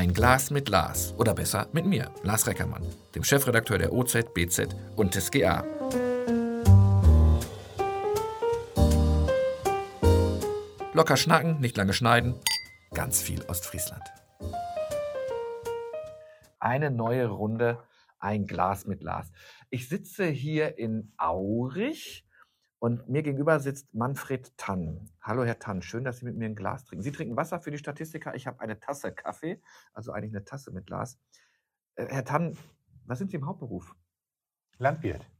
Ein Glas mit Lars. Oder besser mit mir, Lars Reckermann, dem Chefredakteur der OZ, BZ und des GA. Locker schnacken, nicht lange schneiden. Ganz viel Ostfriesland. Eine neue Runde, ein Glas mit Lars. Ich sitze hier in Aurich und mir gegenüber sitzt Manfred Tann. Hallo, Herr Tann, schön, dass Sie mit mir ein Glas trinken. Sie trinken Wasser für die Statistiker. Ich habe eine Tasse Kaffee, also eigentlich eine Tasse mit Glas. Äh, Herr Tann, was sind Sie im Hauptberuf? Landwirt.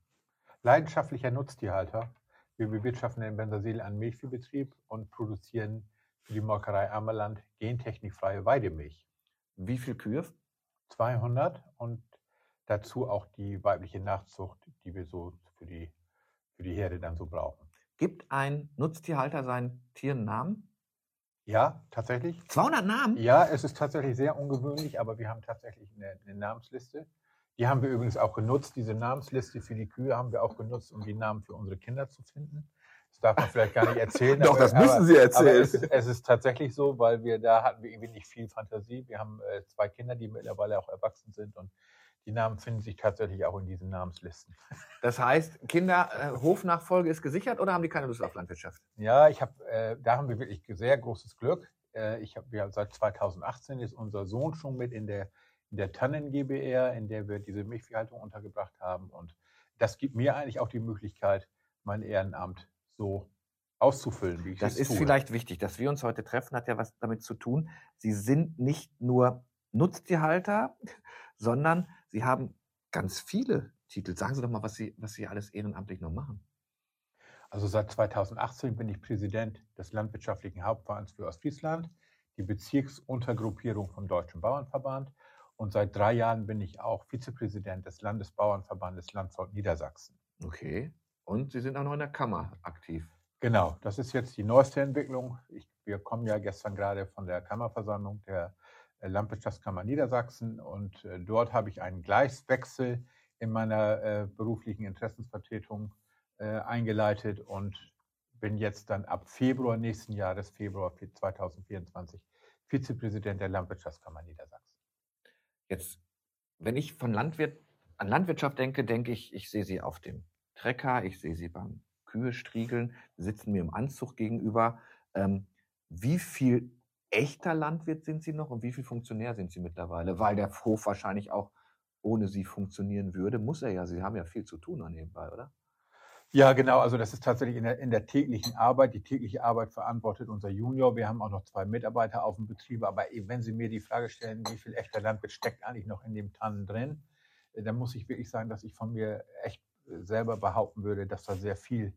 Leidenschaftlicher Nutztierhalter. Wir bewirtschaften in Bensersiel einen Milchviehbetrieb und produzieren für die Molkerei Ammerland gentechnikfreie Weidemilch. Wie viele Kühe? 200 und dazu auch die weibliche Nachzucht, die wir so für die für die Herde dann so brauchen. Gibt ein Nutztierhalter seinen Tieren Namen? Ja, tatsächlich. 200 Namen? Ja, es ist tatsächlich sehr ungewöhnlich, aber wir haben tatsächlich eine, eine Namensliste. Die haben wir übrigens auch genutzt. Diese Namensliste für die Kühe haben wir auch genutzt, um die Namen für unsere Kinder zu finden. Das darf man vielleicht gar nicht erzählen. Doch, aber, das müssen Sie erzählen. es, es, ist tatsächlich so, weil wir da hatten wir irgendwie nicht viel Fantasie. Wir haben äh, zwei Kinder, die mittlerweile auch erwachsen sind und die Namen finden sich tatsächlich auch in diesen Namenslisten. Das heißt, Kinder, äh, Hofnachfolge ist gesichert oder haben die keine Lust auf Landwirtschaft? Ja, ich habe, äh, da haben wir wirklich sehr großes Glück. Äh, ich habe, ja, seit 2018 ist unser Sohn schon mit in der in der Tannen GBR, in der wir diese Milchviehhaltung untergebracht haben. Und das gibt mir eigentlich auch die Möglichkeit, mein Ehrenamt so auszufüllen, wie ich Das ist tue. vielleicht wichtig, dass wir uns heute treffen, hat ja was damit zu tun. Sie sind nicht nur Nutztierhalter, sondern Sie haben ganz viele Titel. Sagen Sie doch mal, was Sie, was Sie alles ehrenamtlich noch machen. Also seit 2018 bin ich Präsident des Landwirtschaftlichen Hauptvereins für Ostfriesland, die Bezirksuntergruppierung vom Deutschen Bauernverband. Und seit drei Jahren bin ich auch Vizepräsident des Landesbauernverbandes Landshut Niedersachsen. Okay. Und Sie sind auch noch in der Kammer aktiv. Genau, das ist jetzt die neueste Entwicklung. Ich, wir kommen ja gestern gerade von der Kammerversammlung der Landwirtschaftskammer Niedersachsen und äh, dort habe ich einen Gleiswechsel in meiner äh, beruflichen Interessensvertretung äh, eingeleitet und bin jetzt dann ab Februar nächsten Jahres, Februar 2024, Vizepräsident der Landwirtschaftskammer Niedersachsen. Jetzt, wenn ich von Landwirt an Landwirtschaft denke, denke ich, ich sehe Sie auf dem Trecker, ich sehe Sie beim Kühe striegeln, sitzen mir im Anzug gegenüber. Ähm, wie viel echter Landwirt sind Sie noch und wie viel Funktionär sind Sie mittlerweile? Weil der Hof wahrscheinlich auch ohne Sie funktionieren würde, muss er ja. Sie haben ja viel zu tun an nebenbei, oder? Ja, genau. Also das ist tatsächlich in der, in der täglichen Arbeit. Die tägliche Arbeit verantwortet unser Junior. Wir haben auch noch zwei Mitarbeiter auf dem Betrieb. Aber wenn Sie mir die Frage stellen, wie viel echter Landwirt steckt eigentlich noch in dem Tannen drin, äh, dann muss ich wirklich sagen, dass ich von mir echt selber behaupten würde, dass da sehr viel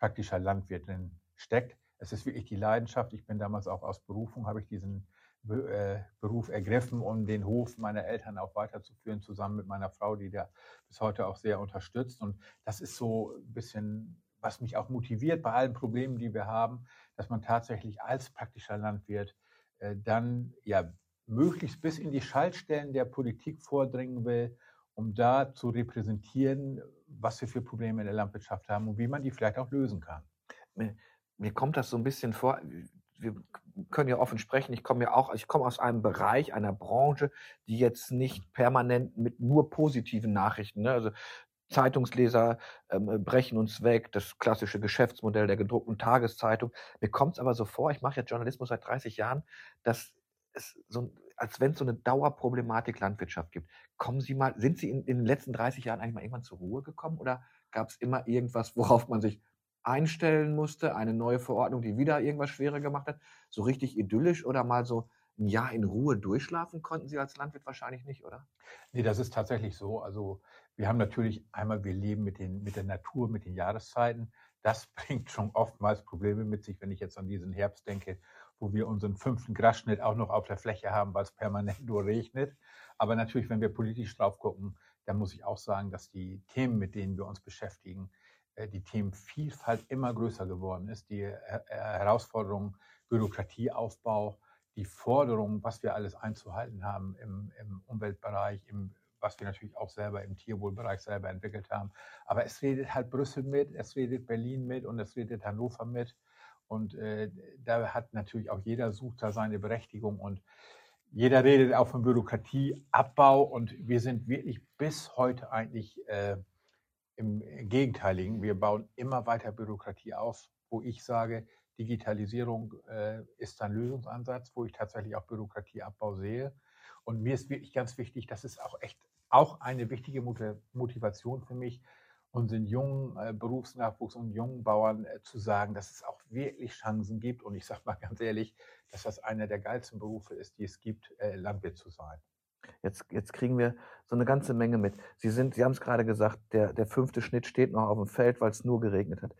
praktischer Landwirt drin steckt. Es ist wirklich die Leidenschaft. Ich bin damals auch aus Berufung, habe ich diesen äh, Beruf ergriffen, um den Hof meiner Eltern auch weiterzuführen, zusammen mit meiner Frau, die da bis heute auch sehr unterstützt. Und das ist so ein bisschen, was mich auch motiviert bei allen Problemen, die wir haben, dass man tatsächlich als praktischer Landwirt äh, dann ja möglichst bis in die Schaltstellen der Politik vordringen will, um da zu repräsentieren, was wir für Probleme in der Landwirtschaft haben und wie man die vielleicht auch lösen kann. Mir, kommt das so ein bisschen vor, wir können ja offen sprechen, ich komme ja auch, ich komme aus einem Bereich, einer Branche, die jetzt nicht permanent mit nur positiven Nachrichten, ne, also Zeitungsleser ähm, brechen uns weg, das klassische Geschäftsmodell der gedruckten Tageszeitung. Mir kommt es aber so vor, ich mache ja Journalismus seit 30 Jahren, dass es so, als wenn es so eine Dauerproblematik Landwirtschaft gibt. Kommen Sie mal, sind Sie in, in den letzten 30 Jahren eigentlich mal irgendwann zur Ruhe gekommen oder gab es immer irgendwas, worauf man sich einstellen musste, eine neue Verordnung, die wieder irgendwas schwerer gemacht hat? So richtig idyllisch oder mal so ein Jahr in Ruhe durchschlafen konnten Sie als Landwirt wahrscheinlich nicht, oder? Nee, das ist tatsächlich so. Also wir haben natürlich einmal, wir leben mit, den, mit der Natur, mit den Jahreszeiten. Das bringt schon oftmals Probleme mit sich, wenn ich jetzt an diesen Herbst denke, wo wir unseren fünften Grasschnitt auch noch auf der Fläche haben, weil es permanent nur regnet. Aber natürlich, wenn wir politisch drauf gucken, dann muss ich auch sagen, dass die Themen, mit denen wir uns beschäftigen, die Themenvielfalt immer größer geworden ist. Die Herausforderungen, Bürokratieaufbau, die Forderungen, was wir alles einzuhalten haben im, im Umweltbereich, im, was wir natürlich auch selber im Tierwohlbereich selber entwickelt haben. Aber es redet halt Brüssel mit, es redet Berlin mit und es redet Hannover mit. Und äh, da hat natürlich auch jeder sucht da seine Berechtigung. Und Jeder redet auch von Bürokratieabbau und wir sind wirklich bis heute eigentlich äh, im Gegenteiligen. Wir bauen immer weiter Bürokratie auf, wo ich sage, Digitalisierung äh, ist ein Lösungsansatz, wo ich tatsächlich auch Bürokratieabbau sehe. Und mir ist wirklich ganz wichtig, das ist auch echt auch eine wichtige Motivation für mich, unseren jungen äh, Berufsnachwuchs und jungen Bauern äh, zu sagen, dass es auch wirklich Chancen gibt. Und ich sage mal ganz ehrlich, dass das einer der geilsten Berufe ist, die es gibt, äh, Landwirt zu sein. Jetzt, jetzt kriegen wir so eine ganze Menge mit. Sie sind, Sie haben es gerade gesagt, der, der fünfte Schnitt steht noch auf dem Feld, weil es nur geregnet hat.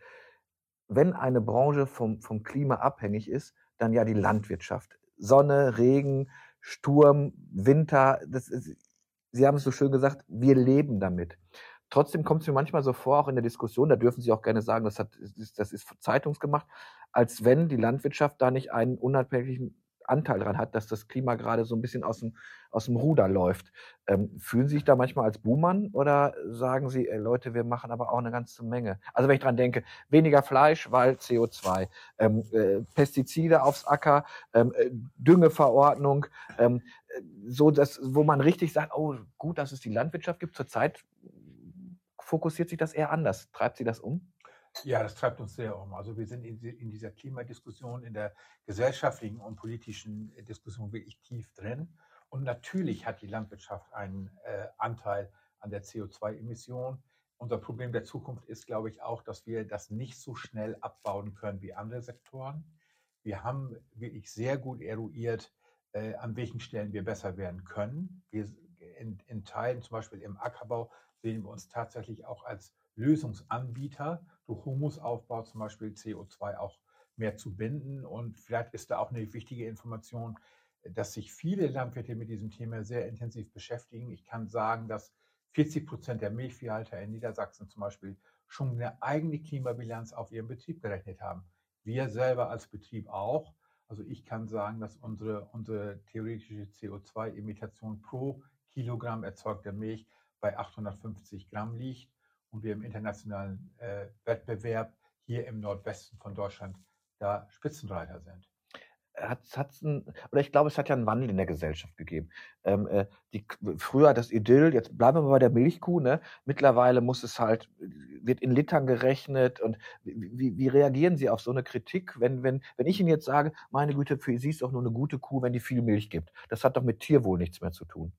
Wenn eine Branche vom, vom Klima abhängig ist, dann ja die Landwirtschaft. Sonne, Regen, Sturm, Winter, das ist, Sie haben es so schön gesagt, wir leben damit. Trotzdem kommt es mir manchmal so vor, auch in der Diskussion, da dürfen Sie auch gerne sagen, das, hat, das ist zeitungsgemacht, als wenn die Landwirtschaft da nicht einen unabhängigen Anteil daran hat, dass das Klima gerade so ein bisschen aus dem, aus dem Ruder läuft. Ähm, fühlen Sie sich da manchmal als Buhmann oder sagen Sie, ey, Leute, wir machen aber auch eine ganze Menge? Also wenn ich dran denke, weniger Fleisch, weil CO2, ähm, äh, Pestizide aufs Acker, ähm, äh, Düngeverordnung, ähm, äh, so dass, wo man richtig sagt, oh, gut, dass es die Landwirtschaft gibt. Zurzeit fokussiert sich das eher anders. Treibt Sie das um? Ja, das treibt uns sehr um. Also wir sind in, dieser Klimadiskussion, in der gesellschaftlichen und politischen Diskussion wirklich tief drin. Und natürlich hat die Landwirtschaft einen äh, Anteil an der CO2-Emission. Unser Problem der Zukunft ist, glaube ich, auch, dass wir das nicht so schnell abbauen können wie andere Sektoren. Wir haben wirklich sehr gut eruiert, äh, an welchen Stellen wir besser werden können. Wir in, in Teilen, zum Beispiel im Ackerbau, sehen wir uns tatsächlich auch als Lösungsanbieter durch Humusaufbau zum Beispiel CO2 auch mehr zu binden. Und vielleicht ist da auch eine wichtige Information, dass sich viele Landwirte mit diesem Thema sehr intensiv beschäftigen. Ich kann sagen, dass 40 Prozent der Milchviehhalter in Niedersachsen zum Beispiel schon eine eigene Klimabilanz auf ihrem Betrieb gerechnet haben. Wir selber als Betrieb auch. Also ich kann sagen, dass unsere, unsere theoretische CO2-Imitation pro Kilogramm erzeugter Milch bei 850 Gramm liegt und wir im internationalen äh, Wettbewerb hier im Nordwesten von Deutschland da Spitzenreiter sind. Hat, hat's ein, oder ich glaube, es hat ja einen Wandel in der Gesellschaft gegeben. Ähm, äh, die, früher das Idyll, jetzt bleiben wir mal bei der Milchkuh, ne? Mittlerweile muss es halt, wird in Litern gerechnet und wie, wie reagieren Sie auf so eine Kritik, wenn, wenn, wenn ich Ihnen jetzt sage, meine Güte, für Sie ist doch nur eine gute Kuh, wenn die viel Milch gibt. Das hat doch mit Tierwohl nichts mehr zu tun.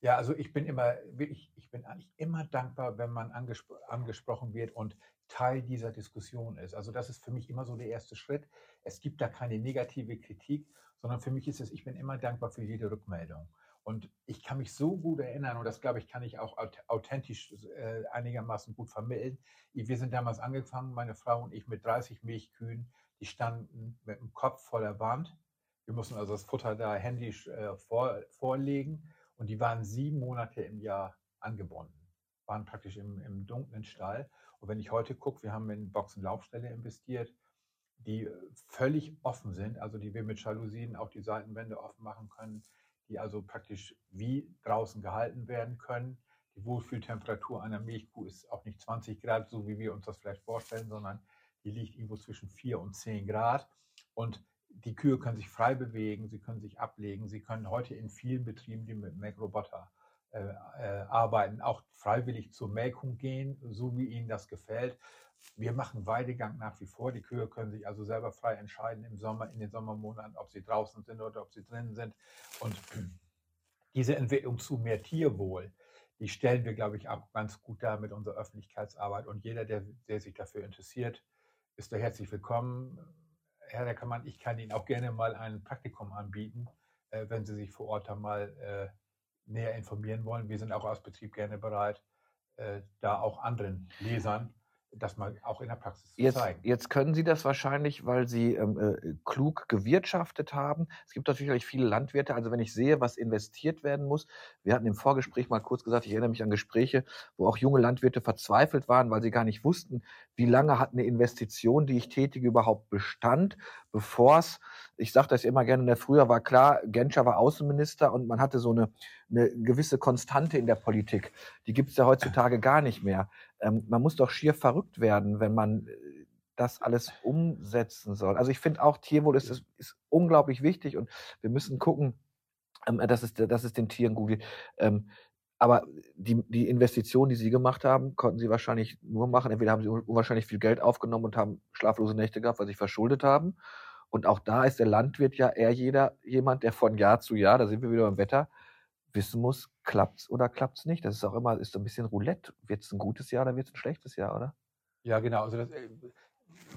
Ja, also ich bin immer, ich, ich bin eigentlich immer dankbar, wenn man angespro angesprochen wird und Teil dieser Diskussion ist. Also das ist für mich immer so der erste Schritt. Es gibt da keine negative Kritik, sondern für mich ist es, ich bin immer dankbar für jede Rückmeldung. Und ich kann mich so gut erinnern, und das glaube ich, kann ich auch authentisch äh, einigermaßen gut vermitteln. Wir sind damals angefangen, meine Frau und ich, mit 30 Milchkühen, die standen mit dem Kopf vor der Wand. Wir mussten also das Futter da händisch äh, vor, vorlegen. Und die waren sieben Monate im Jahr angebunden, waren praktisch im, im dunklen Stall. Und wenn ich heute gucke, wir haben in Boxenlaufstelle investiert, die völlig offen sind, also die wir mit Jalousien auch die Seitenwände offen machen können, die also praktisch wie draußen gehalten werden können. Die Wohlfühltemperatur einer Milchkuh ist auch nicht 20 Grad, so wie wir uns das vielleicht vorstellen, sondern die liegt irgendwo zwischen 4 und 10 Grad. Und die Kühe können sich frei bewegen, sie können sich ablegen, sie können heute in vielen Betrieben, die mit Melkroboter äh, äh, arbeiten, auch freiwillig zur Melkung gehen, so wie ihnen das gefällt. Wir machen Weidegang nach wie vor. Die Kühe können sich also selber frei entscheiden im Sommer, in den Sommermonaten, ob sie draußen sind oder ob sie drinnen sind. Und diese Entwicklung zu mehr Tierwohl, die stellen wir, glaube ich, auch ganz gut dar mit unserer Öffentlichkeitsarbeit. Und jeder, der, der sich dafür interessiert, ist da herzlich willkommen Herr Reckermann, ich kann Ihnen auch gerne mal ein Praktikum anbieten, äh, wenn Sie sich vor Ort mal äh, näher informieren wollen. Wir sind auch als Betrieb gerne bereit, äh, da auch anderen Lesern das mal auch in der Praxis zu jetzt, zeigen. Jetzt können Sie das wahrscheinlich, weil Sie ähm, äh, klug gewirtschaftet haben. Es gibt natürlich viele Landwirte. Also wenn ich sehe, was investiert werden muss, wir hatten im Vorgespräch mal kurz gesagt, ich erinnere mich an Gespräche, wo auch junge Landwirte verzweifelt waren, weil sie gar nicht wussten, wie lange hat eine Investition, die ich tätige, überhaupt Bestand, bevor es, ich sage das immer gerne, früher war klar, Genscher war Außenminister und man hatte so eine, eine gewisse Konstante in der Politik. Die gibt es ja heutzutage gar nicht mehr. Ähm, man muss doch schier verrückt werden, wenn man äh, das alles umsetzen soll. Also ich finde auch, Tierwohl ist, ist, ist unglaublich wichtig und wir müssen gucken, ähm, dass, es, dass es den Tieren gut geht. Ähm, aber die, die Investitionen, die Sie gemacht haben, konnten Sie wahrscheinlich nur machen. Entweder haben Sie unwahrscheinlich viel Geld aufgenommen und haben schlaflose Nächte gehabt, weil Sie verschuldet haben. Und auch da ist der Landwirt ja eher jeder, jemand, der von Jahr zu Jahr, da sind wir wieder beim Wetter, wissen muss, klappt's oder klappt's nicht. Das ist auch immer, ist so ein bisschen Roulette. Wird es ein gutes Jahr oder wird es ein schlechtes Jahr, oder? Ja, genau. Also das, äh,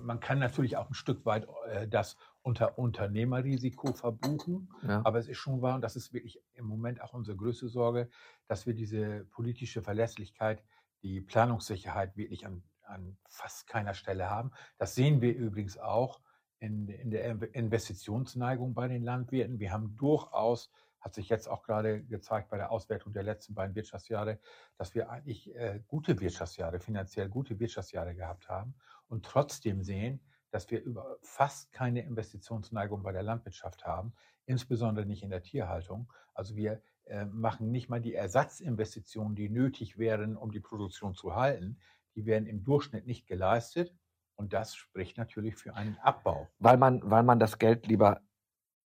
man kann natürlich auch ein Stück weit äh, das unter Unternehmerrisiko verbuchen. Ja. Aber es ist schon wahr, und das ist wirklich im Moment auch unsere größte Sorge, dass wir diese politische Verlässlichkeit, die Planungssicherheit wirklich an, an fast keiner Stelle haben. Das sehen wir übrigens auch in, in der Investitionsneigung bei den Landwirten. Wir haben durchaus hat sich jetzt auch gerade gezeigt bei der Auswertung der letzten beiden Wirtschaftsjahre, dass wir eigentlich äh, gute Wirtschaftsjahre, finanziell gute Wirtschaftsjahre gehabt haben und trotzdem sehen, dass wir über fast keine Investitionsneigung bei der Landwirtschaft haben, insbesondere nicht in der Tierhaltung. Also wir äh, machen nicht mal die Ersatzinvestitionen, die nötig wären, um die Produktion zu halten. Die werden im Durchschnitt nicht geleistet. Und das spricht natürlich für einen Abbau. Weil man, weil man das Geld lieber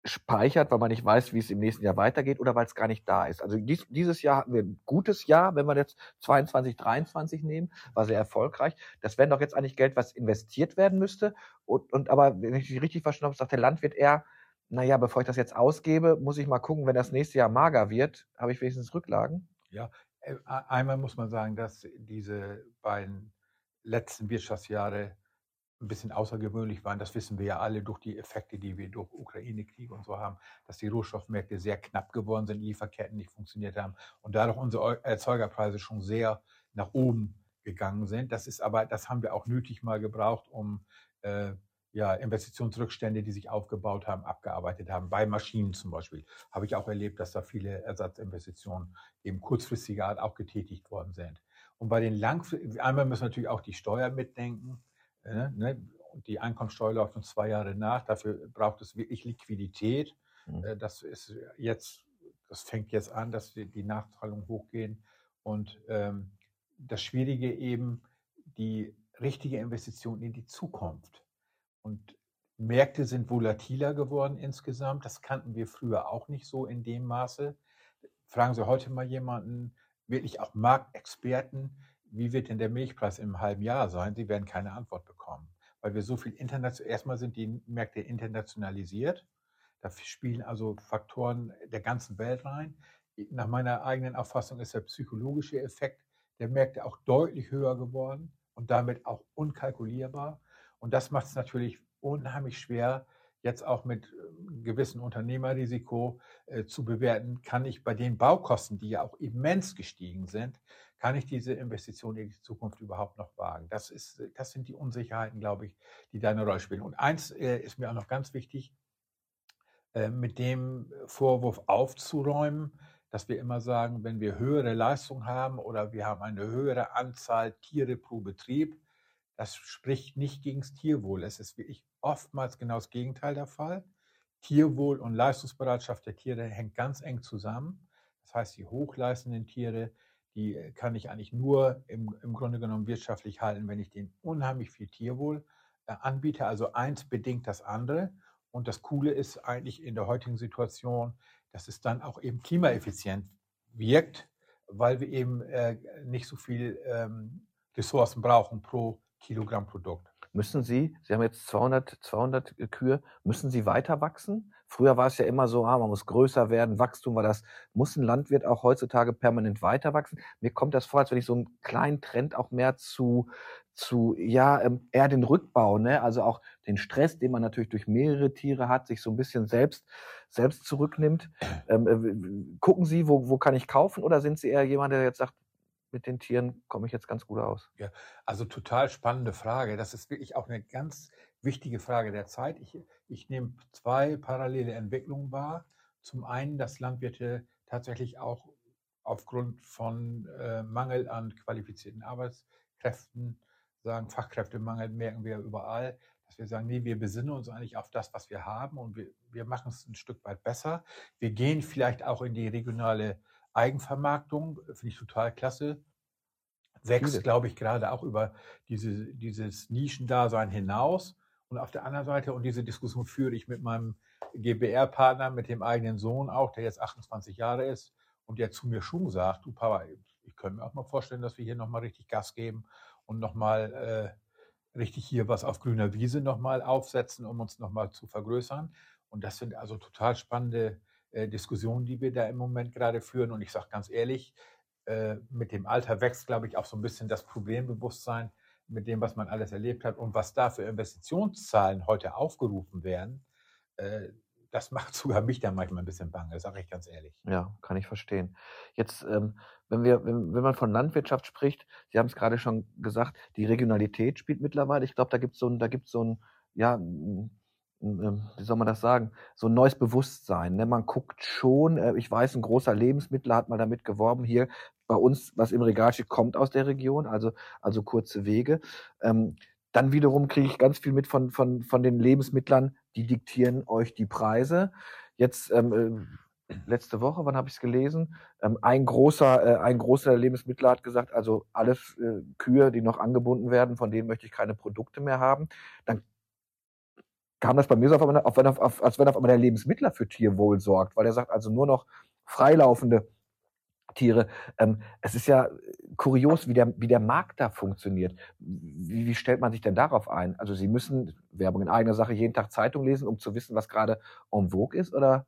speichert, weil man nicht weiß, wie es im nächsten Jahr weitergeht oder weil es gar nicht da ist. Also dies, dieses Jahr hatten wir ein gutes Jahr, wenn wir jetzt 22, 23 nehmen, war sehr erfolgreich. Das wäre doch jetzt eigentlich Geld, was investiert werden müsste. Und, und aber, wenn ich dich richtig verstanden habe, sagt der Landwirt eher, naja, bevor ich das jetzt ausgebe, muss ich mal gucken, wenn das nächste Jahr mager wird, habe ich wenigstens Rücklagen. Ja, äh, einmal muss man sagen, dass diese beiden letzten Wirtschaftsjahre ein bisschen außergewöhnlich waren. Das wissen wir ja alle durch die Effekte, die wir durch Ukraine-Krieg und so haben, dass die Rohstoffmärkte sehr knapp geworden sind, Lieferketten nicht funktioniert haben und dadurch unsere Erzeugerpreise schon sehr nach oben gegangen sind. Das ist aber, das haben wir auch nötig mal gebraucht, um äh, ja, Investitionsrückstände, die sich aufgebaut haben, abgearbeitet haben. Bei Maschinen zum Beispiel habe ich auch erlebt, dass da viele Ersatzinvestitionen eben kurzfristiger Art auch getätigt worden sind. Und bei den langfristigen, einmal müssen wir natürlich auch die Steuer mitdenken. Ne, ne? Die Einkommensteuer läuft uns zwei Jahre nach. Dafür braucht es wirklich Liquidität. Mhm. Äh, das ist jetzt, das fängt jetzt an, dass die Nachzahlungen hochgehen. Und ähm, das Schwierige eben, die richtige Investition in die Zukunft. Und Märkte sind volatiler geworden insgesamt. Das kannten wir früher auch nicht so in dem Maße. Fragen Sie heute mal jemanden, wirklich auch Marktexperten, wie wird denn der Milchpreis im halben Jahr sein? Sie werden keine Antwort bekommen, weil wir so viel international, erstmal sind die Märkte internationalisiert. Da spielen also Faktoren der ganzen Welt rein. Nach meiner eigenen Auffassung ist der psychologische Effekt der Märkte auch deutlich höher geworden und damit auch unkalkulierbar. Und das macht es natürlich unheimlich schwer, jetzt auch mit ähm, gewissem Unternehmerrisiko äh, zu bewerten, kann ich bei den Baukosten, die ja auch immens gestiegen sind, kann ich diese Investition in die Zukunft überhaupt noch wagen? Das, ist, das sind die Unsicherheiten, glaube ich, die da eine Rolle spielen. Und eins äh, ist mir auch noch ganz wichtig, äh, mit dem Vorwurf aufzuräumen, dass wir immer sagen, wenn wir höhere Leistung haben oder wir haben eine höhere Anzahl Tiere pro Betrieb, das spricht nicht gegen das Tierwohl. Es ist wirklich oftmals genau das Gegenteil der Fall. Tierwohl und Leistungsbereitschaft der Tiere hängt ganz eng zusammen. Das heißt, die hochleistenden Tiere die äh, kann ich eigentlich nur im, im Grunde genommen wirtschaftlich halten, wenn ich denen unheimlich viel Tierwohl äh, anbiete. Also eins bedingt das andere. Und das Coole ist eigentlich in der heutigen Situation, dass es dann auch eben klimaeffizient wirkt, weil wir eben äh, nicht so viel ähm, Ressourcen brauchen pro Kilogramm Produkt. Müssen Sie, Sie haben jetzt 200, 200 Kühe, müssen Sie weiter wachsen? Früher war es ja immer so, ah, man muss größer werden, Wachstum war das. Muss ein Landwirt auch heutzutage permanent weiter wachsen? Mir kommt das vor, als wenn ich so einen kleinen Trend auch mehr zu, zu ja, ähm, eher den Rückbau, ne? also auch den Stress, den man natürlich durch mehrere Tiere hat, sich so ein bisschen selbst, selbst zurücknimmt. Ähm, äh, gucken Sie, wo, wo kann ich kaufen oder sind Sie eher jemand, der jetzt sagt, mit den Tieren komme ich jetzt ganz gut aus? Ja, also total spannende Frage. Das ist wirklich auch eine ganz wichtige Frage der Zeit. Ich, ich nehme zwei parallele Entwicklungen wahr. Zum einen, dass Landwirte tatsächlich auch aufgrund von äh, Mangel an qualifizierten Arbeitskräften sagen, Fachkräftemangel merken wir überall, dass wir sagen, nee, wir besinnen uns eigentlich auf das, was wir haben und wir, wir machen es ein Stück weit besser. Wir gehen vielleicht auch in die regionale Eigenvermarktung, finde ich total klasse. Wächst, glaube ich, gerade auch über diese, dieses Nischendasein hinaus Und auf der anderen Seite, und diese Diskussion führe ich mit meinem GBR-Partner, mit dem eigenen Sohn auch, der jetzt 28 Jahre ist und der zu mir schon sagt, du Papa, ich könnte mir auch mal vorstellen, dass wir hier nochmal richtig Gas geben und nochmal äh, richtig hier was auf grüner Wiese nochmal aufsetzen, um uns nochmal zu vergrößern. Und das sind also total spannende äh, Diskussionen, die wir da im Moment gerade führen. Und ich sage ganz ehrlich, äh, mit dem Alter wächst, glaube ich, auch so ein bisschen das Problembewusstsein mit dem, was man alles erlebt hat und was da für Investitionszahlen heute aufgerufen werden. Äh, das macht sogar mich dann manchmal ein bisschen bange, sage ich ganz ehrlich. Ja, kann ich verstehen. Jetzt, ähm, wenn, wir, wenn, man von Landwirtschaft spricht, Sie haben es gerade schon gesagt, die Regionalität spielt mittlerweile. Ich glaube, da gibt es so ein, so ein, ja, ähm, wie soll man das sagen, so ein neues Bewusstsein. Ne? Man guckt schon, äh, ich weiß, ein großer Lebensmittler hat mal damit geworben, hier bei uns, was im Regal steht, kommt aus der Region, also, also kurze Wege. Ähm, dann wiederum kriege ich ganz viel mit von, von, von den Lebensmittlern, die diktieren euch die Preise. Jetzt ähm, äh, letzte Woche, wann habe ich es gelesen? Ähm, ein großer, äh, ein großer Lebensmittler hat gesagt, also alles äh, Kühe, die noch angebunden werden, von denen möchte ich keine Produkte mehr haben. Dann kam das bei mir so auf, auf, auf, auf als wenn auf einmal der Lebensmittler für Tierwohl sorgt, weil er sagt, also nur noch freilaufende Tiere. Ähm, es ist ja kurios, wie der, wie der Markt da funktioniert. Wie, wie stellt man sich denn darauf ein? Also Sie müssen, Werbung in eigener Sache, jeden Tag Zeitung lesen, um zu wissen, was gerade en vogue ist, oder?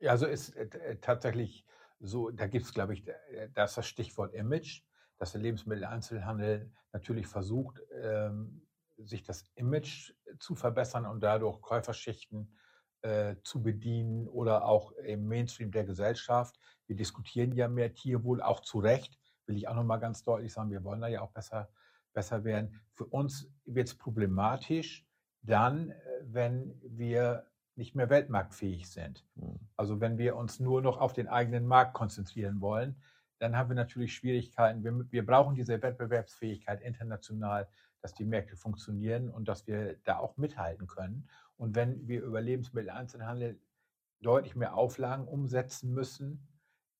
Ja, also ist äh, äh tatsächlich so, da gibt es, glaube ich, da ist das Stichwort Image, dass der Lebensmitteleinzelhandel natürlich versucht, ähm, sich das Image zu verbessern und dadurch Käuferschichten äh, zu bedienen oder auch im Mainstream der Gesellschaft. Wir diskutieren ja mehr Tierwohl, auch zu Recht, will ich auch nochmal ganz deutlich sagen, wir wollen da ja auch besser, besser werden. Für uns wird es problematisch dann, äh, wenn wir nicht mehr weltmarktfähig sind. Mhm. Also wenn wir uns nur noch auf den eigenen Markt konzentrieren wollen, dann haben wir natürlich Schwierigkeiten. Wir, wir brauchen diese Wettbewerbsfähigkeit international dass die Märkte funktionieren und dass wir da auch mithalten können. Und wenn wir über Lebensmitteleinzelhandel deutlich mehr Auflagen umsetzen müssen,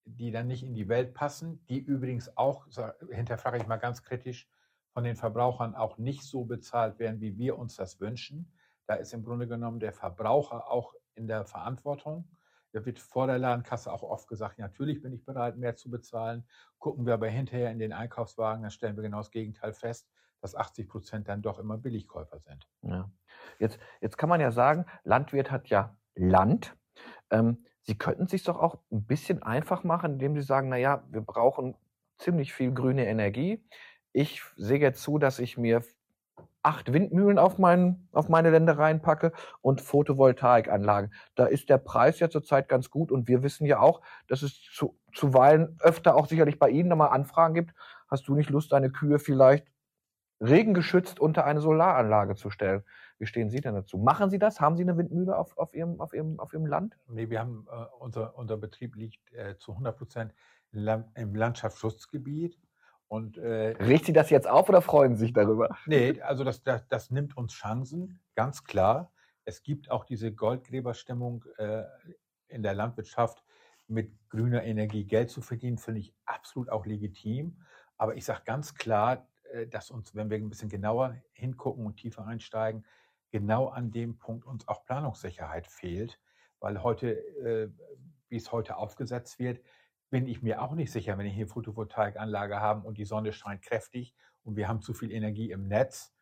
die dann nicht in die Welt passen, die übrigens auch, hinterfrage ich mal ganz kritisch, von den Verbrauchern auch nicht so bezahlt werden, wie wir uns das wünschen. Da ist im Grunde genommen der Verbraucher auch in der Verantwortung. Da wird vor der Ladenkasse auch oft gesagt, natürlich bin ich bereit, mehr zu bezahlen. Gucken wir aber hinterher in den Einkaufswagen, dann stellen wir genau das Gegenteil fest dass 80 Prozent dann doch immer Billigkäufer sind. Ja. Jetzt, jetzt kann man ja sagen, Landwirt hat ja Land. Ähm, Sie könnten es sich doch auch ein bisschen einfach machen, indem Sie sagen, naja, wir brauchen ziemlich viel grüne Energie. Ich sehe jetzt zu, dass ich mir acht Windmühlen auf, mein, auf meine Ländereien packe und Photovoltaikanlagen. Da ist der Preis ja zurzeit ganz gut und wir wissen ja auch, dass es zu, zuweilen öfter auch sicherlich bei Ihnen nochmal Anfragen gibt. Hast du nicht Lust, deine Kühe vielleicht regengeschützt unter eine Solaranlage zu stellen. Wie stehen Sie denn dazu? Machen Sie das? Haben Sie eine Windmühle auf, auf, Ihrem, auf, Ihrem, auf Ihrem Land? Nee, wir haben, äh, unser, unser Betrieb liegt äh, zu 100 Prozent im Landschaftsschutzgebiet. Und, äh, Riecht Sie das jetzt auf oder freuen Sie sich darüber? Nee, also das, das, das nimmt uns Chancen, ganz klar. Es gibt auch diese Goldgräberstimmung äh, in der Landwirtschaft, mit grüner Energie Geld zu verdienen, finde ich absolut auch legitim. Aber ich sage ganz klar, dass uns, wenn wir ein bisschen genauer hingucken und tiefer einsteigen, genau an dem Punkt uns auch Planungssicherheit fehlt, weil heute, äh, wie es heute aufgesetzt wird, bin ich mir auch nicht sicher, wenn ich hier Photovoltaikanlage habe und die Sonne scheint kräftig und wir haben zu viel Energie im Netz,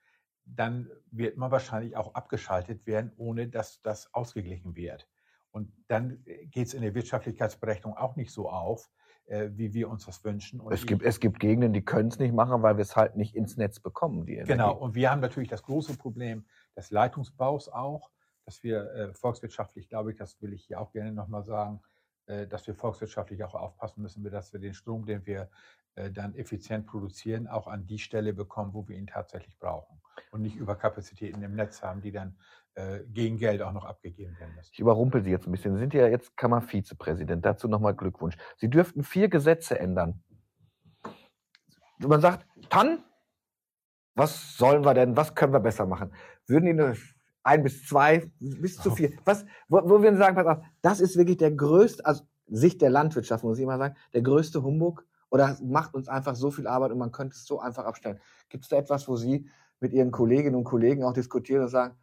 dann wird man wahrscheinlich auch abgeschaltet werden, ohne dass das ausgeglichen wird. Und dann äh, geht es in der Wirtschaftlichkeitsberechnung auch nicht so auf, äh, wie wir uns das wünschen. Und es, gibt, es gibt Gegenden, die können es nicht machen, weil wir es halt nicht ins Netz bekommen. Die genau, und wir haben natürlich das große Problem des Leitungsbaus auch, dass wir äh, volkswirtschaftlich, glaube ich, das will ich hier auch gerne nochmal sagen, äh, dass wir volkswirtschaftlich auch aufpassen müssen, dass wir den Strom, den wir äh, dann effizient produzieren, auch an die Stelle bekommen, wo wir ihn tatsächlich brauchen. Und nicht über Kapazitäten im Netz haben, die dann gegen Geld auch noch abgegeben werden müssen. Ich überrumpel Sie jetzt ein bisschen. Sie sind ja jetzt Kammervizepräsident. Dazu nochmal Glückwunsch. Sie dürften vier Gesetze ändern. Man sagt, Tan, was sollen wir denn, was können wir besser machen? Würden Ihnen ein bis zwei, bis zu vier, was, wo, wo wir sagen, pass auf, das ist wirklich der größte, also Sicht der Landwirtschaft, muss ich mal sagen, der größte Humbug oder macht uns einfach so viel Arbeit und man könnte es so einfach abstellen. Gibt es da etwas, wo Sie mit Ihren Kolleginnen und Kollegen auch diskutieren und sagen,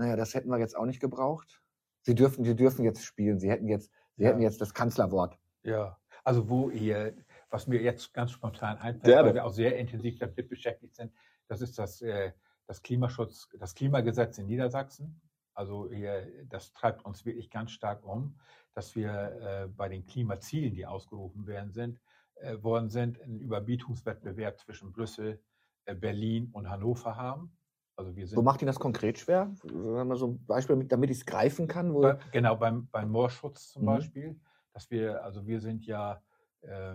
naja, das hätten wir jetzt auch nicht gebraucht? Sie dürfen, Sie dürfen jetzt spielen. Sie hätten jetzt, Sie ja. hätten jetzt das Kanzlerwort. Ja, also wo ihr, was mir jetzt ganz spontan einfällt, ja, weil wir auch sehr intensiv damit beschäftigt sind, das ist das, äh, das Klimaschutz, das Klimagesetz in Niedersachsen. Also hier, das treibt uns wirklich ganz stark um, dass wir äh, bei den Klimazielen, die ausgerufen werden sind, äh, worden sind, einen Überbietungswettbewerb zwischen Brüssel, äh, Berlin und Hannover haben. Also wir sind Wo macht Ihnen das konkret schwer? Sagen wir so ein Beispiel, damit ich es greifen kann? Bei, genau, beim, beim Moorschutz zum mhm. Beispiel, dass wir, also wir sind ja äh,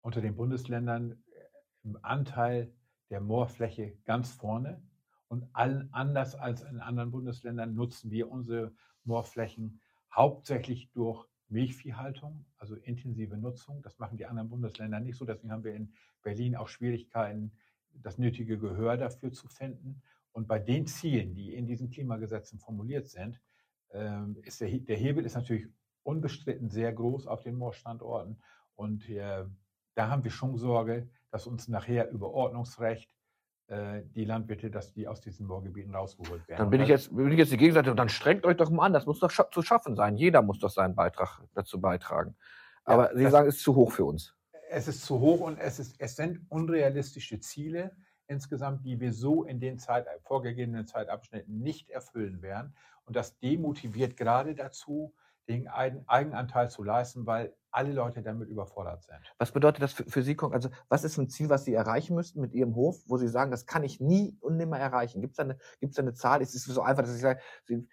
unter den Bundesländern äh, im Anteil der Moorfläche ganz vorne. Und all, anders als in anderen Bundesländern nutzen wir unsere Moorflächen hauptsächlich durch Milchviehhaltung, also intensive Nutzung. Das machen die anderen Bundesländer nicht so. Deswegen haben wir in Berlin auch Schwierigkeiten, das nötige Gehör dafür zu finden. Und bei den Zielen, die in diesen Klimagesetzen formuliert sind, ähm, ist der, der Hebel ist natürlich unbestritten sehr groß auf den Moorstandorten. Und äh, da haben wir schon Sorge, dass uns nachher über Ordnungsrecht äh, die Landwirte, dass die aus diesen Moorgebieten rausgeholt werden. Dann bin ich jetzt, bin ich jetzt die Gegenseite und dann strengt euch doch mal an. Das muss doch zu schaffen sein. Jeder muss doch seinen Beitrag dazu beitragen. Aber ja, Sie sagen, es ist zu hoch für uns es ist zu hoch und es, ist, es sind unrealistische Ziele insgesamt, die wir so in den Zeit, vorgegebenen Zeitabschnitten nicht erfüllen werden. Und das demotiviert gerade dazu, den Eigenanteil zu leisten, weil alle Leute damit überfordert sind. Was bedeutet das für, für Sie? Also was ist ein Ziel, was Sie erreichen müssten mit Ihrem Hof, wo Sie sagen, das kann ich nie und nimmer erreichen? Gibt es da, eine, da eine Zahl? Ist es so einfach, dass ich sage, Sie,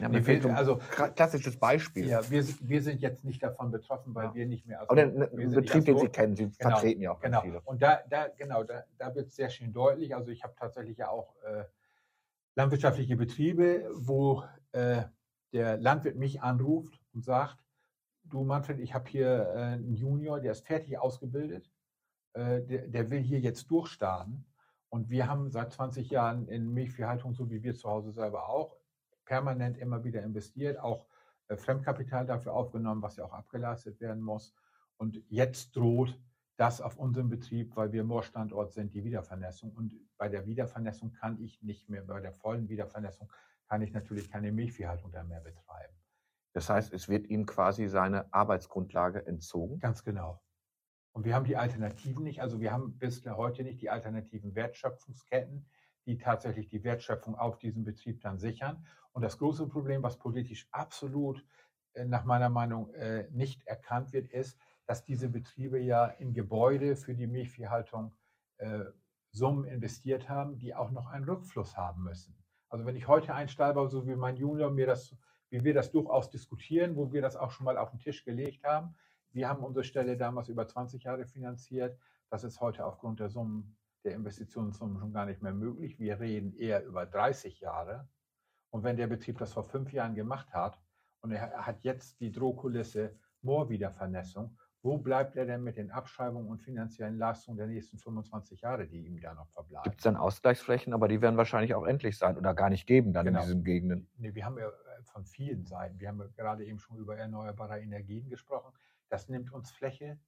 ja, mir fehlt also klassisches Beispiel. Ja, wir, wir sind jetzt nicht davon betroffen, weil ja. wir nicht mehr. Also, Aber den Betrieb, den Sie kennen, Sie genau, vertreten ja auch genau. viele. Und da, da genau, da, da wird es sehr schön deutlich. Also ich habe tatsächlich ja auch äh, landwirtschaftliche Betriebe, wo äh, der Landwirt mich anruft und sagt: Du Manfred, ich habe hier äh, einen Junior, der ist fertig ausgebildet, äh, der, der will hier jetzt durchstarten. Und wir haben seit 20 Jahren in Milchviehhaltung, so wie wir zu Hause selber auch, permanent immer wieder investiert, auch äh, Fremdkapital dafür aufgenommen, was ja auch abgeleistet werden muss. Und jetzt droht das auf unserem Betrieb, weil wir Moorstandort sind, die Wiedervernässung. Und bei der Wiedervernässung kann ich nicht mehr, bei der vollen Wiedervernässung kann ich natürlich keine Milchviehhaltung da mehr betreiben. Das heißt, es wird ihm quasi seine Arbeitsgrundlage entzogen? Ganz genau. Und wir haben die Alternativen nicht. Also wir haben bis heute nicht die alternativen Wertschöpfungsketten, die tatsächlich die Wertschöpfung auf diesem Betrieb dann sichern. Und das große Problem, was politisch absolut äh, nach meiner Meinung äh, nicht erkannt wird, ist, dass diese Betriebe ja in Gebäude für die Milchviehhaltung äh, Summen investiert haben, die auch noch einen Rückfluss haben müssen. Also wenn ich heute einen Stall baue, so wie mein Junior mir das, wie wir das durchaus diskutieren, wo wir das auch schon mal auf den Tisch gelegt haben. Wir haben unsere Stelle damals über 20 Jahre finanziert. Das ist heute aufgrund der Summen, der Investitionssummen schon gar nicht mehr möglich. Wir reden eher über 30 Jahre. Und wenn der Betrieb das vor fünf Jahren gemacht hat und er hat jetzt die Drohkulisse Moorwiedervernässung, wo bleibt er denn mit den Abschreibungen und finanziellen Leistungen der nächsten 25 Jahre, die ihm da noch verbleiben? Gibt es dann Ausgleichsflächen, aber die werden wahrscheinlich auch endlich sein oder gar nicht geben dann genau. in diesen Gegenden? Nee, wir haben ja äh, von vielen Seiten, wir haben ja gerade eben schon über erneuerbare Energien gesprochen. Das nimmt uns Fläche.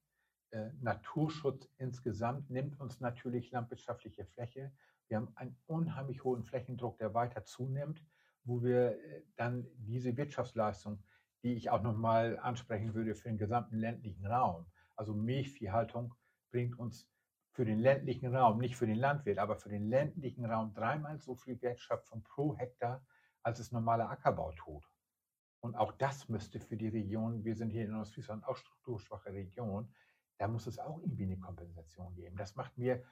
Äh, Naturschutz insgesamt nimmt uns natürlich landwirtschaftliche Fläche. Wir haben einen unheimlich hohen Flächendruck, der weiter zunimmt wo wir äh, dann diese Wirtschaftsleistung, die ich auch nochmal ansprechen würde für den gesamten ländlichen Raum, also Milchviehhaltung bringt uns für den ländlichen Raum, nicht für den Landwirt, aber für den ländlichen Raum dreimal so viel Wertschöpfung pro Hektar, als es normaler Ackerbau tut. Und auch das müsste für die Region, wir sind hier in Ostfriesland auch strukturschwache Region, da muss es auch irgendwie eine Kompensation geben. Das macht mir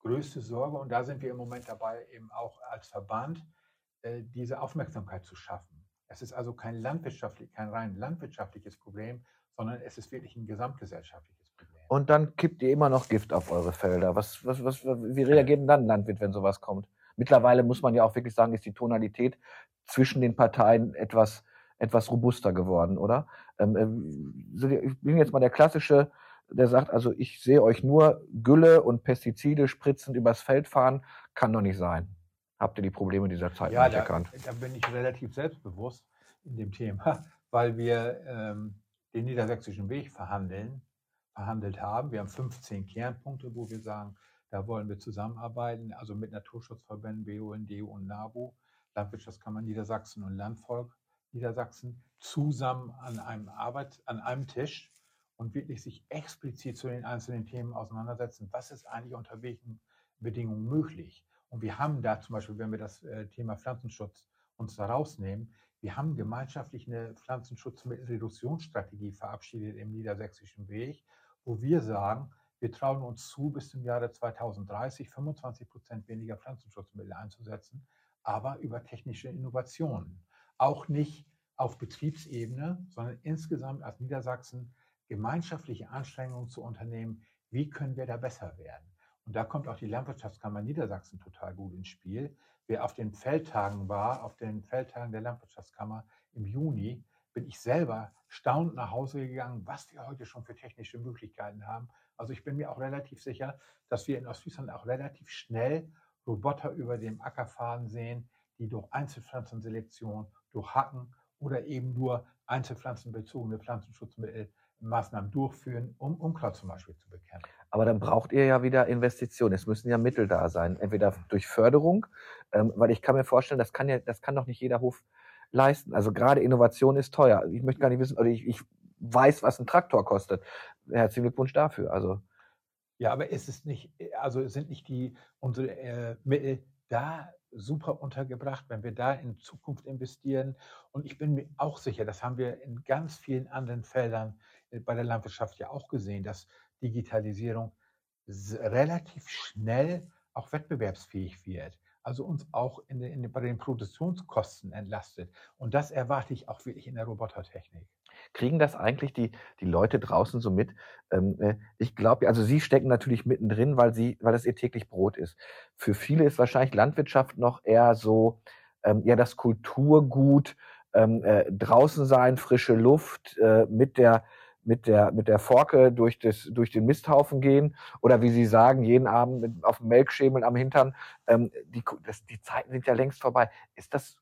größte Sorge und da sind wir im Moment dabei, eben auch als Verband äh, diese Aufmerksamkeit zu schaffen. Es ist also kein landwirtschaftlich, kein rein landwirtschaftliches Problem, sondern es ist wirklich ein gesamtgesellschaftliches Problem. Und dann kippt ihr immer noch Gift auf eure Felder. Was, was, was, wie reagiert denn dann ein Landwirt, wenn sowas kommt? Mittlerweile muss man ja auch wirklich sagen, ist die Tonalität zwischen den Parteien etwas, etwas robuster geworden, oder? Ähm, äh, ich bin jetzt mal der klassische, der sagt, also ich sehe euch nur Gülle und Pestizide spritzend übers Feld fahren, kann doch nicht sein habt ihr die Probleme dieser Zeit ja, nicht da, erkannt? Da bin ich relativ selbstbewusst in dem Thema, weil wir ähm, den niedersächsischen Weg verhandeln, verhandelt haben. Wir haben 15 Kernpunkte, wo wir sagen, Da wollen wir zusammenarbeiten, also mit Naturschutzverbänden, BUND und NABU, Landwirtschaftskammer Niedersachsen und Landvolk Niedersachsen, zusammen an einem Arbeit, an einem Tisch und wirklich sich explizit zu den einzelnen Themen auseinandersetzen. Was ist eigentlich unter welchen Bedingungen möglich? Und wir haben da zum Beispiel, wenn wir das äh, Thema Pflanzenschutz uns da rausnehmen, wir haben gemeinschaftlich eine Pflanzenschutzreduktionsstrategie verabschiedet im Niedersächsischen Weg, wo wir sagen, wir trauen uns zu, bis zum Jahre 2030 25 Prozent weniger Pflanzenschutzmittel einzusetzen, aber über technische Innovationen. Auch nicht auf Betriebsebene, sondern insgesamt als Niedersachsen gemeinschaftliche Anstrengungen zu unternehmen, wie können wir da besser werden. Und da kommt auch die Landwirtschaftskammer Niedersachsen total gut ins Spiel. Wer auf den Feldtagen war, auf den Feldtagen der Landwirtschaftskammer im Juni, bin ich selber staunend nach Hause gegangen, was wir heute schon für technische Möglichkeiten haben. Also ich bin mir auch relativ sicher, dass wir in Ostfriesland auch relativ schnell Roboter über dem Acker fahren sehen, die durch Einzelpflanzenselektion, durch Hacken oder eben nur einzelpflanzenbezogene Pflanzenschutzmaßnahmen durchführen, um Unkraut zum Beispiel zu bekämpfen. Aber dann braucht ihr ja wieder Investitionen. Es müssen ja Mittel da sein. Entweder durch Förderung, ähm, weil ich kann mir vorstellen, das kann ja, das kann doch nicht jeder Hof leisten. Also gerade Innovation ist teuer. Ich möchte gar nicht wissen, oder ich, ich weiß, was ein Traktor kostet. Herzlichen Glückwunsch dafür. Also ja, aber ist es nicht, also sind nicht die unsere äh, Mittel da super untergebracht, wenn wir da in Zukunft investieren. Und ich bin mir auch sicher, das haben wir in ganz vielen anderen Feldern bei der Landwirtschaft ja auch gesehen, dass Digitalisierung relativ schnell auch wettbewerbsfähig wird. Also uns auch in, in, bei den Produktionskosten entlastet. Und das erwarte ich auch wirklich in der Robotertechnik. Kriegen das eigentlich die, die Leute draußen so mit? Ähm, äh, ich glaube, also Sie stecken natürlich mittendrin, weil Sie, weil das Ihr täglich Brot ist. Für viele ist wahrscheinlich Landwirtschaft noch eher so, ähm, ja, das Kulturgut, ähm, äh, draußen sein, frische Luft, äh, mit der, mit der, mit der Forke durch, das, durch den Misthaufen gehen oder wie Sie sagen, jeden Abend mit, auf dem Melkschemel am Hintern. Ähm, die, das, die Zeiten sind ja längst vorbei. Ist das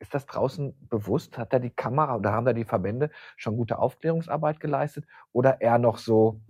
ist das draußen bewusst? Hat da die Kamera oder haben da die Verbände schon gute Aufklärungsarbeit geleistet? Oder eher noch so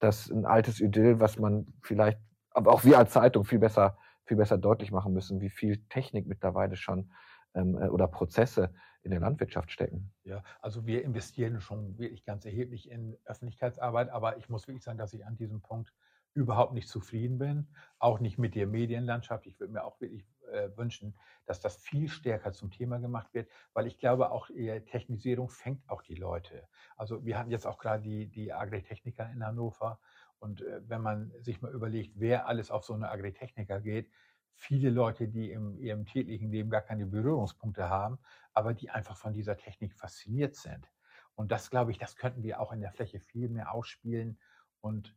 das ein altes Idyll, was man vielleicht, aber auch wir als Zeitung viel besser, viel besser deutlich machen müssen, wie viel Technik mittlerweile schon ähm, äh, oder Prozesse in der Landwirtschaft stecken. Ja, also wir investieren schon wirklich ganz erheblich in Öffentlichkeitsarbeit, aber ich muss wirklich sagen, dass ich an diesem Punkt überhaupt nicht zufrieden bin, auch nicht mit der Medienlandschaft. Ich würde mir auch wirklich äh, wünschen, dass das viel stärker zum Thema gemacht wird, weil ich glaube, auch Technisierung fängt auch die Leute. Also wir hatten jetzt auch gerade die, die Agritechniker in Hannover und äh, wenn man sich mal überlegt, wer alles auf so eine Agritechniker geht, viele Leute, die in ihrem täglichen Leben gar keine Berührungspunkte haben, aber die einfach von dieser Technik fasziniert sind. Und das, glaube ich, das könnten wir auch in der Fläche viel mehr ausspielen. Und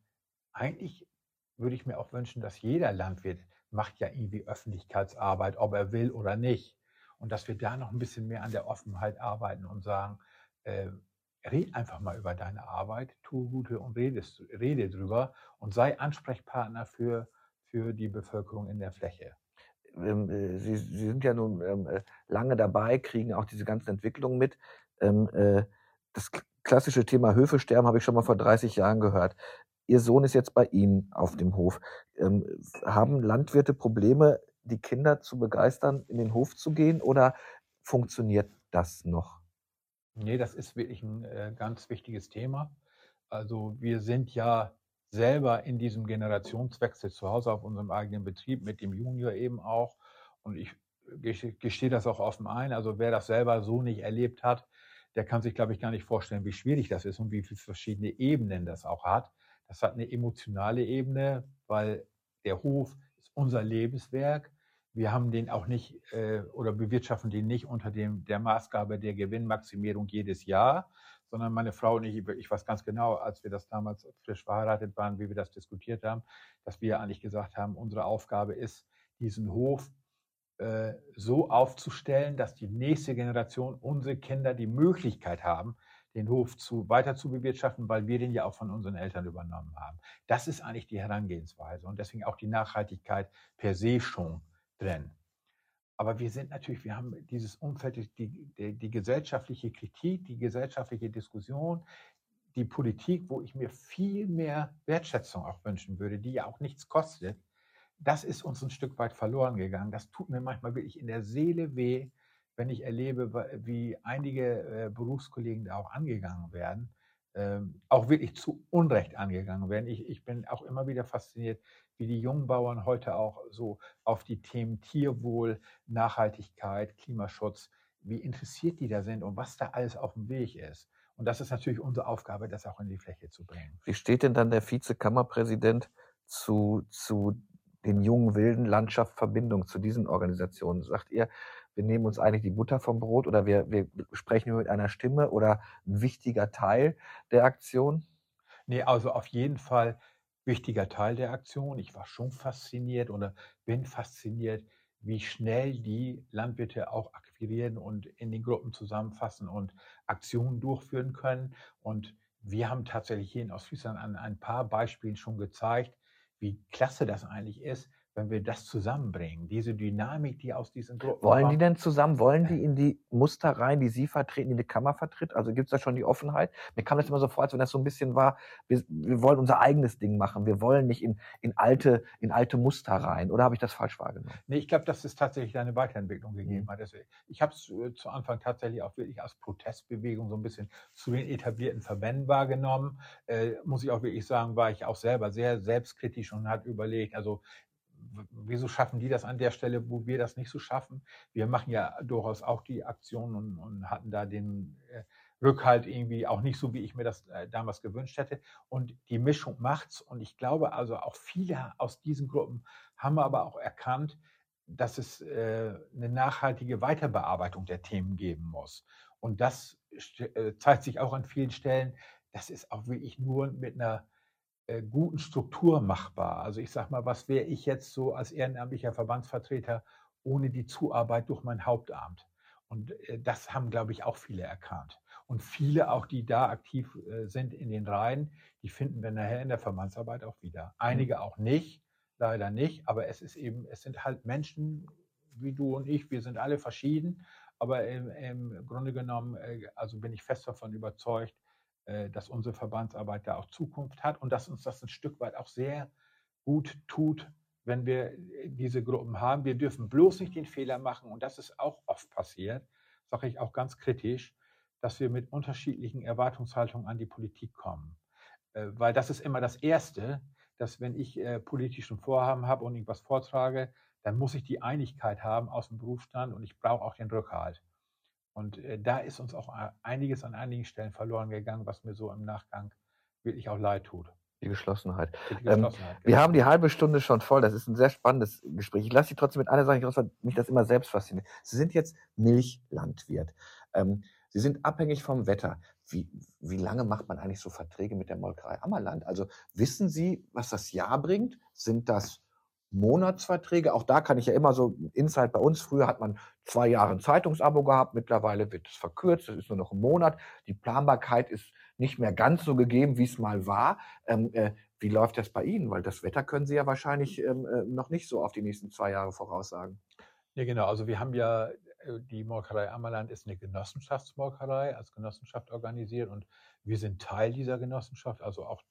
eigentlich würde ich mir auch wünschen, dass jeder Landwirt macht ja irgendwie Öffentlichkeitsarbeit, ob er will oder nicht. Und dass wir da noch ein bisschen mehr an der Offenheit arbeiten und sagen, äh, red einfach mal über deine Arbeit, tue Gute und redest, rede drüber und sei Ansprechpartner für, für die Bevölkerung in der Fläche. Ähm, äh, Sie, Sie sind ja nun ähm, äh, lange dabei, kriegen auch diese ganzen Entwicklungen mit. Ähm, äh, das klassische Thema Höfesterben habe ich schon mal vor 30 Jahren gehört. Ihr Sohn ist jetzt bei Ihnen auf dem Hof. Haben Landwirte Probleme, die Kinder zu begeistern, in den Hof zu gehen oder funktioniert das noch? Nee, das ist wirklich ein ganz wichtiges Thema. Also wir sind ja selber in diesem Generationswechsel zu Hause auf unserem eigenen Betrieb, mit dem Junior eben auch. Und ich gestehe das auch offen ein. Also wer das selber so nicht erlebt hat, der kann sich, glaube ich, gar nicht vorstellen, wie schwierig das ist und wie viele verschiedene Ebenen das auch hat. Das hat eine emotionale Ebene, weil der Hof ist unser Lebenswerk. Wir haben den auch nicht äh, oder bewirtschaften den nicht unter dem, der Maßgabe der Gewinnmaximierung jedes Jahr, sondern meine Frau und ich, ich weiß ganz genau, als wir das damals frisch verheiratet waren, wie wir das diskutiert haben, dass wir eigentlich gesagt haben, unsere Aufgabe ist, diesen Hof äh, so aufzustellen, dass die nächste Generation, unsere Kinder die Möglichkeit haben, den Hof zu, weiter zu bewirtschaften, weil wir den ja auch von unseren Eltern übernommen haben. Das ist eigentlich die Herangehensweise und deswegen auch die Nachhaltigkeit per se schon drin. Aber wir sind natürlich, wir haben dieses Umfeld, die, die, die gesellschaftliche Kritik, die gesellschaftliche Diskussion, die Politik, wo ich mir viel mehr Wertschätzung auch wünschen würde, die ja auch nichts kostet, das ist uns ein Stück weit verloren gegangen. Das tut mir manchmal wirklich in der Seele weh, wenn ich erlebe, wie einige äh, Berufskollegen da auch angegangen werden, ähm, auch wirklich zu Unrecht angegangen werden. Ich, ich bin auch immer wieder fasziniert, wie die jungen Bauern heute auch so auf die Themen Tierwohl, Nachhaltigkeit, Klimaschutz, wie interessiert die da sind und was da alles auf dem Weg ist. Und das ist natürlich unsere Aufgabe, das auch in die Fläche zu bringen. Wie steht denn dann der Vizekammerpräsident zu, zu den jungen Wilden Landschaft Verbindung, zu diesen Organisationen? Sagt ihr, wir nehmen uns eigentlich die Butter vom Brot oder wir, wir sprechen nur mit einer Stimme oder ein wichtiger Teil der Aktion? Nee, also auf jeden Fall wichtiger Teil der Aktion. Ich war schon fasziniert oder bin fasziniert, wie schnell die Landwirte auch akquirieren und in den Gruppen zusammenfassen und Aktionen durchführen können. Und wir haben tatsächlich hier in Ostfriesland an ein paar Beispielen schon gezeigt, wie klasse das eigentlich ist, wenn wir das zusammenbringen, diese Dynamik, die aus diesen Gruppen. Wollen die denn zusammen, wollen die in die Muster rein, die Sie vertreten, die die Kammer vertritt? Also gibt es da schon die Offenheit? Mir kam das immer so vor, als wenn das so ein bisschen war, wir, wir wollen unser eigenes Ding machen, wir wollen nicht in, in, alte, in alte Muster rein. Oder habe ich das falsch wahrgenommen? Nee, ich glaube, dass es tatsächlich eine Weiterentwicklung gegeben mhm. hat. Ich habe es äh, zu Anfang tatsächlich auch wirklich als Protestbewegung so ein bisschen zu den etablierten Verbänden wahrgenommen. Äh, muss ich auch wirklich sagen, war ich auch selber sehr selbstkritisch und hat überlegt, also wieso schaffen die das an der Stelle, wo wir das nicht so schaffen? Wir machen ja durchaus auch die Aktionen und, und hatten da den äh, Rückhalt irgendwie auch nicht so, wie ich mir das äh, damals gewünscht hätte. Und die Mischung macht's. Und ich glaube also auch viele aus diesen Gruppen haben aber auch erkannt, dass es äh, eine nachhaltige Weiterbearbeitung der Themen geben muss. Und das äh, zeigt sich auch an vielen Stellen. Das ist auch wirklich nur mit einer guten Struktur machbar. Also ich sage mal, was wäre ich jetzt so als ehrenamtlicher Verbandsvertreter ohne die Zuarbeit durch mein Hauptamt? Und äh, das haben, glaube ich, auch viele erkannt. Und viele auch, die da aktiv äh, sind in den Reihen, die finden wir nachher in der Verbandsarbeit auch wieder. Einige auch nicht, leider nicht, aber es ist eben, es sind halt Menschen wie du und ich, wir sind alle verschieden, aber im, im Grunde genommen, also bin ich fest davon überzeugt, äh, dass unsere Verbandsarbeit da auch Zukunft hat und dass uns das ein Stück weit auch sehr gut tut, wenn wir äh, diese Gruppen haben. Wir dürfen bloß nicht den Fehler machen, und das ist auch oft passiert, sage ich auch ganz kritisch, dass wir mit unterschiedlichen Erwartungshaltungen an die Politik kommen. Äh, weil das ist immer das Erste, dass wenn ich politischen Vorhaben habe und irgendwas vortrage, dann muss ich die Einigkeit haben aus dem Berufsstand und ich brauche auch den Rückhalt. Und äh, da ist uns auch äh, einiges an einigen Stellen verloren gegangen, was mir so im Nachgang wirklich auch leid tut. Die Geschlossenheit. Die Geschlossenheit ähm, genau. Wir haben die halbe Stunde schon voll. Das ist ein sehr spannendes Gespräch. Ich lasse Sie trotzdem mit einer Sache weil mich das immer selbst fasziniert. Sie sind jetzt Milchlandwirt. Ähm, Sie sind abhängig vom Wetter. Wie, wie lange macht man eigentlich so Verträge mit der Molkerei Ammerland? Also wissen Sie, was das Jahr bringt? Sind das Monatsverträge. Auch da kann ich ja immer so, Insight bei uns, früher hat man zwei Jahre ein Zeitungsabo gehabt, mittlerweile wird es verkürzt, es ist nur noch ein Monat. Die Planbarkeit ist nicht mehr ganz so gegeben, wie es mal war. Ähm, äh, wie läuft das bei Ihnen? Weil das Wetter können Sie ja wahrscheinlich ähm, äh, noch nicht so auf die nächsten zwei Jahre voraussagen. Ja, genau. Also wir haben ja, äh, die Molkerei Ammerland ist eine Genossenschaftsmolkerei, als Genossenschaft organisiert und wir sind Teil dieser Genossenschaft, also auch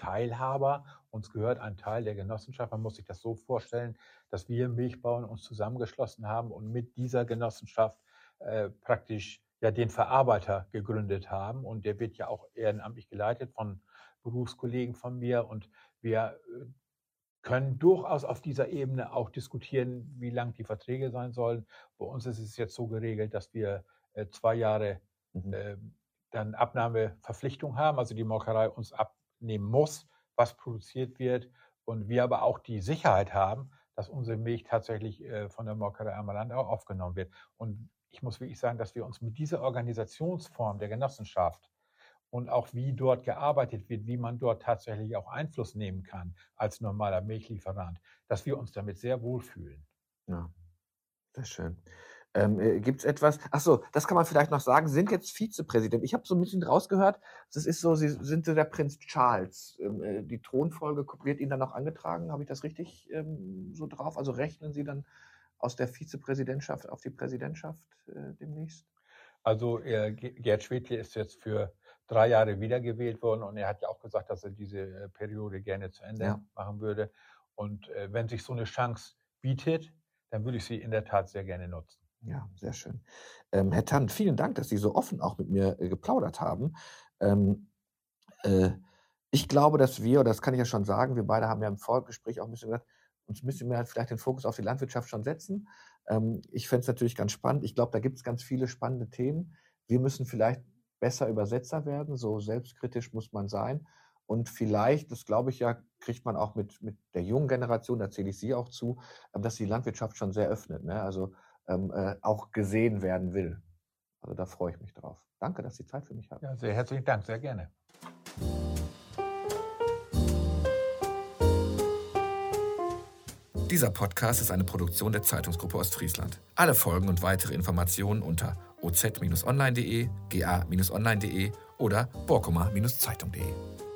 Teilhaber. Uns gehört ein Teil der Genossenschaft. Man muss sich das so vorstellen, dass wir Milchbauern uns zusammengeschlossen haben und mit dieser Genossenschaft äh, praktisch ja den Verarbeiter gegründet haben. Und der wird ja auch ehrenamtlich geleitet von Berufskollegen von mir. Und wir äh, können durchaus auf dieser Ebene auch diskutieren, wie lang die Verträge sein sollen. Bei uns ist es jetzt so geregelt, dass wir äh, zwei Jahre mhm. äh, dann Abnahmeverpflichtung haben, also die Molkerei uns ab nehmen muss, was produziert wird und wir aber auch die Sicherheit haben, dass unsere Milch tatsächlich äh, von der Molkerei Ammerland auch aufgenommen wird. Und ich muss wirklich sagen, dass wir uns mit dieser Organisationsform der Genossenschaft und auch wie dort gearbeitet wird, wie man dort tatsächlich auch Einfluss nehmen kann als normaler Milchlieferant, dass wir uns damit sehr wohlfühlen. Ja, sehr schön. Ähm, äh, Gibt es etwas? Ach so, das kann man vielleicht noch sagen. Sie sind jetzt Vizepräsident. Ich habe so ein bisschen rausgehört. Das ist so, Sie sind so der Prinz Charles. Ähm, äh, die Thronfolge wird Ihnen dann noch angetragen. Habe ich das richtig ähm, so drauf? Also rechnen Sie dann aus der Vizepräsidentschaft auf die Präsidentschaft äh, demnächst? Also äh, Gerd Schwedke ist jetzt für drei Jahre wiedergewählt worden und er hat ja auch gesagt, dass er diese äh, Periode gerne zu Ende Ja. machen würde. Und äh, wenn sich so eine Chance bietet, dann würde ich sie in der Tat sehr gerne nutzen. Ja, sehr schön. Ähm, Herr Tann, vielen Dank, dass Sie so offen auch mit mir äh, geplaudert haben. Ähm, äh, ich glaube, dass wir, oder das kann ich ja schon sagen, wir beide haben ja im Vorgespräch auch ein bisschen gesagt, uns müssen wir halt vielleicht den Fokus auf die Landwirtschaft schon setzen. Ähm, ich fände es natürlich ganz spannend. Ich glaube, da gibt es ganz viele spannende Themen. Wir müssen vielleicht besser Übersetzer werden, so selbstkritisch muss man sein. Und vielleicht, das glaube ich ja, kriegt man auch mit, mit der jungen Generation, da zähle ich Sie auch zu, ähm, dass die Landwirtschaft schon sehr öffnet. Ne? Also ähm, äh, auch gesehen werden will. Also da freue ich mich drauf. Danke, dass Sie Zeit für mich haben. Ja, sehr herzlichen Dank, sehr gerne. Dieser Podcast ist eine Produktion der Zeitungsgruppe Ostfriesland. Alle Folgen und weitere Informationen unter oz-online.de, ga-online.de oder borkoma-zeitung.de.